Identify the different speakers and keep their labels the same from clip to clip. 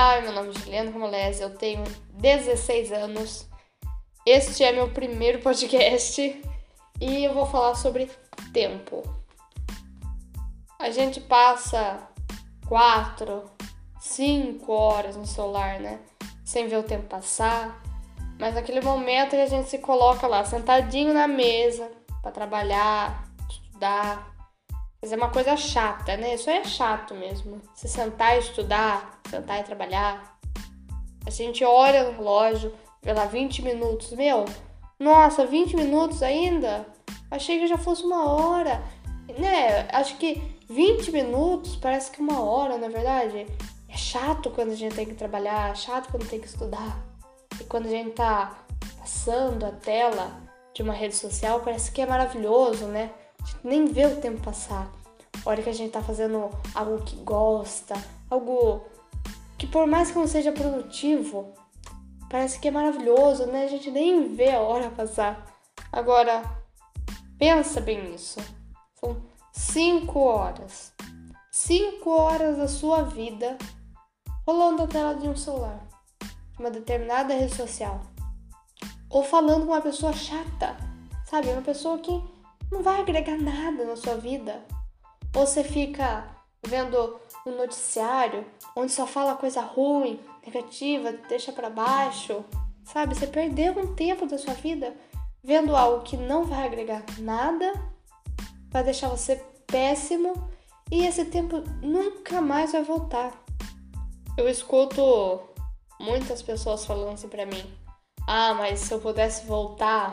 Speaker 1: Ai, meu nome é Juliana Romolese, eu tenho 16 anos. Este é meu primeiro podcast e eu vou falar sobre tempo. A gente passa 4, 5 horas no celular, né? Sem ver o tempo passar. Mas naquele momento que a gente se coloca lá, sentadinho na mesa, para trabalhar, estudar, fazer uma coisa chata, né? Isso é chato mesmo. Se sentar e estudar, sentar e trabalhar. A gente olha no relógio, vê lá 20 minutos. Meu, nossa, 20 minutos ainda? Achei que já fosse uma hora. Né? Acho que 20 minutos parece que uma hora, na é verdade. É chato quando a gente tem que trabalhar, é chato quando tem que estudar. E quando a gente tá passando a tela de uma rede social, parece que é maravilhoso, né? Nem vê o tempo passar. A hora que a gente tá fazendo algo que gosta, algo que por mais que não seja produtivo, parece que é maravilhoso, né? A gente nem vê a hora passar. Agora, pensa bem nisso. São cinco horas. Cinco horas da sua vida rolando a tela de um celular, uma determinada rede social. Ou falando com uma pessoa chata, sabe? Uma pessoa que não vai agregar nada na sua vida. Ou você fica vendo um noticiário onde só fala coisa ruim, negativa, deixa para baixo, sabe? Você perdeu um tempo da sua vida vendo algo que não vai agregar nada, vai deixar você péssimo e esse tempo nunca mais vai voltar. Eu escuto muitas pessoas falando assim para mim: "Ah, mas se eu pudesse voltar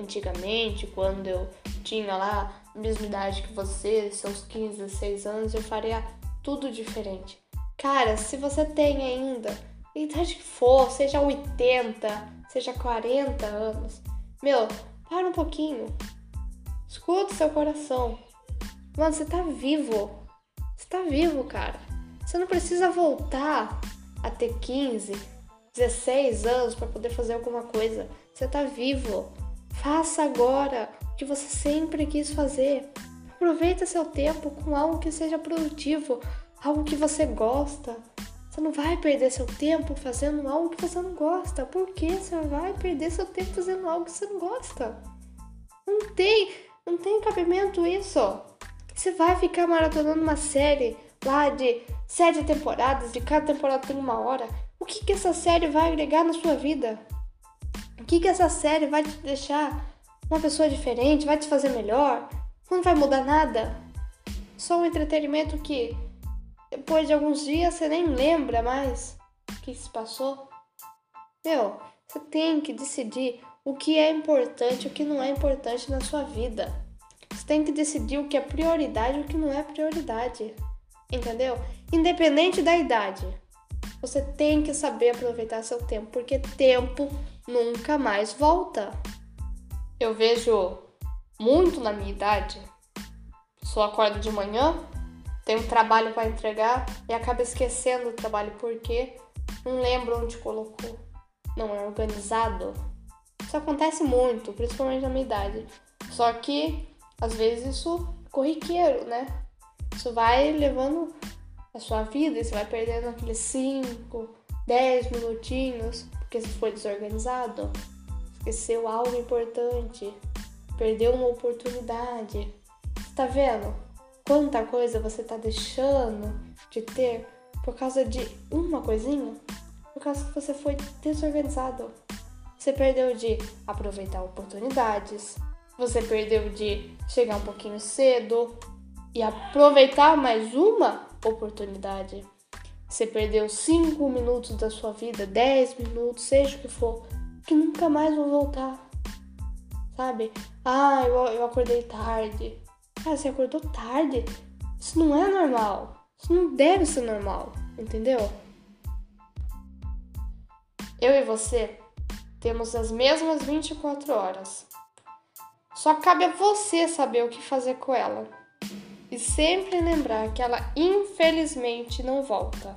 Speaker 1: antigamente, quando eu tinha lá a mesma idade que você, seus 15, 16 anos, eu faria tudo diferente. Cara, se você tem ainda, a idade que for, seja 80, seja 40 anos, meu, para um pouquinho. Escuta seu coração. Mano, você tá vivo. Você tá vivo, cara. Você não precisa voltar a ter 15, 16 anos para poder fazer alguma coisa. Você tá vivo. Faça agora o que você sempre quis fazer. Aproveita seu tempo com algo que seja produtivo, algo que você gosta. Você não vai perder seu tempo fazendo algo que você não gosta. Por que você vai perder seu tempo fazendo algo que você não gosta? Não tem, não tem cabimento isso. Você vai ficar maratonando uma série lá de sete temporadas, de cada temporada tem uma hora. O que, que essa série vai agregar na sua vida? Que, que essa série vai te deixar uma pessoa diferente? Vai te fazer melhor? Não vai mudar nada? Só um entretenimento que depois de alguns dias você nem lembra mais o que se passou. Meu, você tem que decidir o que é importante e o que não é importante na sua vida. Você tem que decidir o que é prioridade e o que não é prioridade. Entendeu? Independente da idade. Você tem que saber aproveitar seu tempo, porque tempo nunca mais volta. Eu vejo muito na minha idade. Só acorda de manhã, tem um trabalho para entregar e acaba esquecendo o trabalho porque não lembra onde colocou. Não é organizado. Isso acontece muito, principalmente na minha idade. Só que às vezes isso é corriqueiro, né? Isso vai levando a sua vida e você vai perdendo aqueles 5, 10 minutinhos porque você foi desorganizado, esqueceu algo importante, perdeu uma oportunidade. Tá vendo? Quanta coisa você tá deixando de ter por causa de uma coisinha? Por causa que você foi desorganizado. Você perdeu de aproveitar oportunidades, você perdeu de chegar um pouquinho cedo e aproveitar mais uma oportunidade. Você perdeu 5 minutos da sua vida, 10 minutos, seja o que for, que nunca mais vão voltar. Sabe? Ah, eu, eu acordei tarde. Ah, você acordou tarde? Isso não é normal. Isso não deve ser normal, entendeu? Eu e você temos as mesmas 24 horas. Só cabe a você saber o que fazer com ela. Sempre lembrar que ela infelizmente não volta.